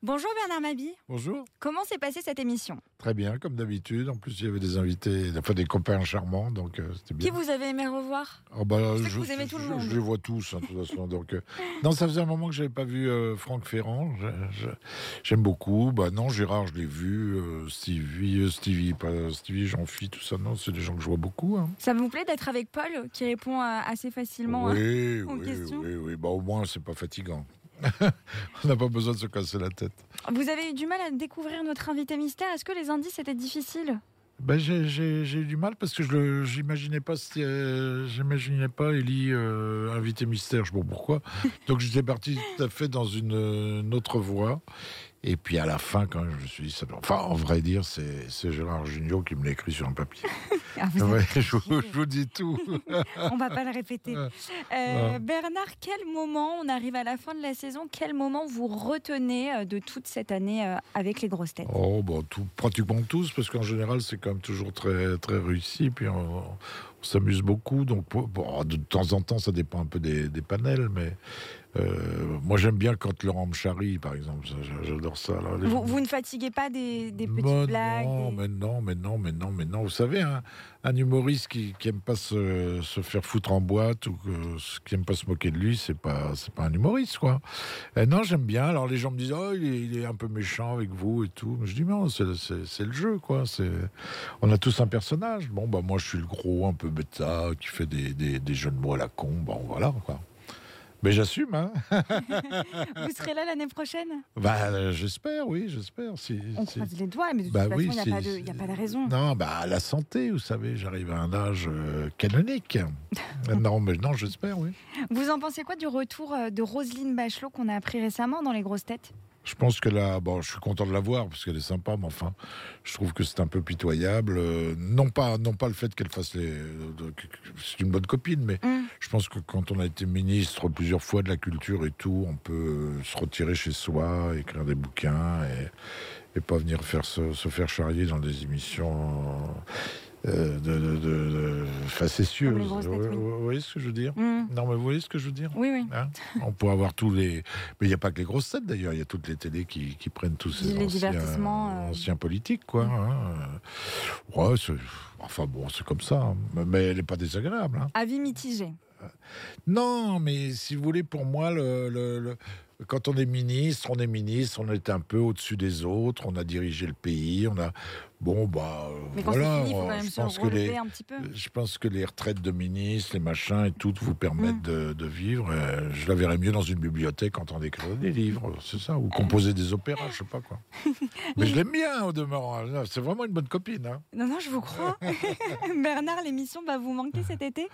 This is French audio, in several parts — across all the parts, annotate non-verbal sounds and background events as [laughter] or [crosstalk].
Bonjour Bernard Mabi. Bonjour. Comment s'est passée cette émission Très bien, comme d'habitude. En plus, il y avait des invités, enfin des copains charmants, donc euh, c'était bien. Qui vous avez aimé revoir Oh, bah, Je vous aimez tout le je- monde. Je les vois tous, hein, de toute façon. Donc, euh, non, ça faisait un moment que j'avais pas vu euh, Franck Ferrand. Je- je- J'aime beaucoup. Bah non, Gérard, je l'ai vu. Stevie, Stevie, pas Stevie, Jean-Phi, tout ça. Non, c'est des gens que je vois beaucoup. hein. Ça vous plaît d'être avec Paul qui répond assez facilement hein oui, aux oui, questions. oui, oui. Bah au moins, c'est pas fatigant. [laughs] On n'a pas besoin de se casser la tête. Vous avez eu du mal à découvrir notre invité mystère. Est-ce que les indices étaient difficiles? Ben, j'ai, eu du mal parce que je le, j'imaginais pas, euh, j'imaginais pas Ellie euh, invité mystère. Je sais pas pourquoi. [laughs] Donc j'étais parti tout à fait dans une, une autre voie. Et puis à la fin, quand je me suis dit, ça doit- enfin, en vrai dire, c'est, Gérard Junior qui me l'a écrit sur un papier. [laughs] Ah, vous Ouais, avez- [laughs] je, vous, je vous dis tout. [laughs] On va pas le répéter. Euh. Bernard, quel moment, on arrive à la fin de la saison, quel moment vous retenez euh, de toute cette année euh, avec les grosses têtes? Oh, bon, tout, pratiquement tous, parce qu'en général, c'est quand même toujours très, très réussi. Puis on, on s'amuse beaucoup. Donc, bon, de temps en temps, ça dépend un peu des, des panels. Mais moi, j'aime bien quand Laurent me charrie, par exemple. J'adore ça. là. Vous, gens- vous ne fatiguez pas des, des petites Mais blagues Non, des- mais non, mais non, mais non, mais non. Vous savez, un, un humoriste qui, qui aime pas se, se faire foutre en boîte ou que, qui aime pas se moquer de lui, c'est pas, c'est pas un humoriste, quoi. Euh, non, j'aime bien. Alors les gens me disent, oh, il est, il est un peu méchant avec vous et tout. Mais je dis non, c'est, le jeu, quoi. C'est, on a tous un personnage. Bon, bah moi, je suis le gros, un peu bêta, qui fait des, des, des jeux de mots à la con. Bon, voilà, quoi. Mais j'assume, hein. [laughs] Vous serez là l'année prochaine? Bah, euh, j'espère, oui, j'espère. Si, On si- croise les doigts, mais de toute Bah façon, oui, il n'y a, y a pas de raison. Non, bah la santé, vous savez, j'arrive à un âge euh, canonique. [laughs] Non, mais non, j'espère, oui. Vous en pensez quoi du retour euh, de Roselyne Bachelot qu'on a appris récemment dans Les Grosses Têtes? Je pense que là, bon, je suis content de la voir parce qu'elle est sympa, mais enfin, je trouve que c'est un peu pitoyable. Euh, non pas, non pas le fait qu'elle fasse les, c'est une bonne copine, mais Hum. je pense que quand on a été ministre plusieurs fois de la culture et tout, on peut euh, se retirer chez soi, écrire des bouquins et, et pas venir faire se, se faire charrier dans des émissions. Euh, de, de, de, Vous- voyez ce que je veux dire Hum. Non, mais vous voyez ce que je veux dire Oui, oui. Hein on peut avoir tous les. Mais il n'y a pas que les grosses têtes d'ailleurs, il y a toutes les télés qui, qui prennent tous ces Les anciens, euh. anciens politiques, quoi. hein. Ouais, c'est- enfin bon, c'est comme ça. hein. Mais elle n'est pas désagréable. hein. Avis mitigé. Non, mais si vous voulez, pour moi, le, le- le- quand on est ministre, on est ministre, on est un peu au-dessus des autres, on a dirigé le pays, on a. Bon, bah. euh, Mais voilà, fini, je se pense que les. un petit peu. Je pense que les retraites de ministres, les machins et tout vous permettent Mm. de, de vivre. Euh, je la verrais mieux dans une bibliothèque en train d'écrire des livres, c'est ça, ou composer des opéras, je sais pas quoi. [laughs] Mais je l'aime bien au demeurant. Non, C'est vraiment une bonne copine. hein. Non, non, je vous crois. [laughs] Bernard, l'émission va vous manquer cet été?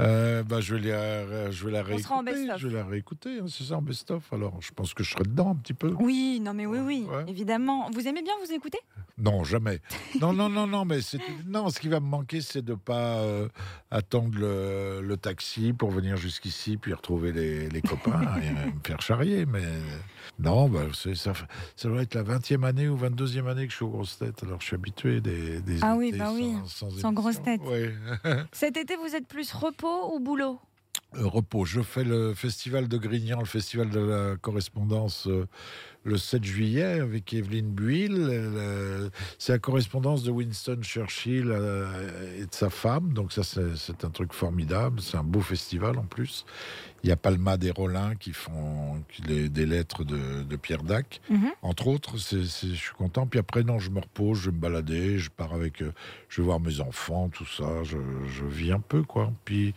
Euh, bah, je vais la, je vais la réécouter. Je vais la réécouter, hein, c'est ça en best-of. Alors, je pense que je serai dedans un petit peu. Oui, non, mais oui, oui, Ouais. évidemment. Vous aimez bien vous écouter? Non, jamais. [laughs] Non, non, non, non, mais c'est non. Ce qui va me manquer, c'est de pas euh, attendre le, le taxi pour venir jusqu'ici, puis retrouver les, les copains [laughs] et me faire charrier. Mais non, bah, c'est- ça, ça doit être la 20e année ou 22e année que je suis aux grosses têtes. Alors, je suis habitué des, des Ah oui, bah oui, sans, sans grosses têtes. Ouais. Cet été, vous êtes plus repos ou boulot? Repos. Je fais le festival de Grignan, le festival de la correspondance, euh, le 7 juillet avec Evelyne Buil. Euh, C'est la correspondance de Winston Churchill euh, et de sa femme. Donc ça, c'est un truc formidable. C'est un beau festival en plus. Il y a Palma des Rollins qui font les- des lettres de, de Pierre Dac, Mhm. entre autres. C'est c'est- je suis content. Puis après, non, je me repose, je vais me balader, je pars avec, je vais voir mes enfants, tout ça. Je, je vis un peu, quoi. Puis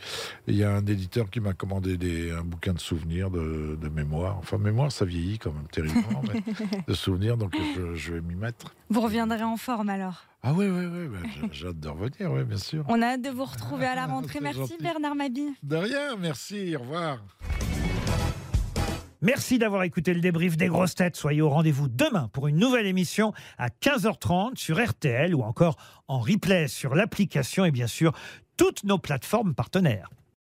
il y a un éditeur qui m'a commandé des, un bouquin de souvenirs, de, de mémoire. Enfin, mémoire, ça vieillit quand même terriblement, mais [laughs] de souvenirs, donc je, je vais m'y mettre. Vous reviendrez en forme alors. Ah oui, oui, oui, bah, j'ai- hâte de revenir, oui, bien sûr. On a hâte de vous retrouver à la [laughs] rentrée. Merci gentil. Bernard Mabille. De rien, merci, au revoir. Merci d'avoir écouté le débrief des grosses têtes. Soyez au rendez-vous demain pour une nouvelle émission à 15h30 sur RTL ou encore en replay sur l'application et bien sûr toutes nos plateformes partenaires.